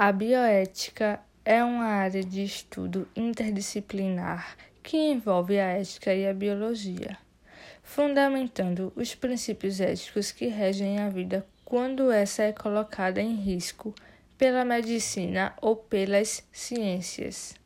A bioética é uma área de estudo interdisciplinar que envolve a ética e a biologia, fundamentando os princípios éticos que regem a vida quando essa é colocada em risco pela medicina ou pelas ciências.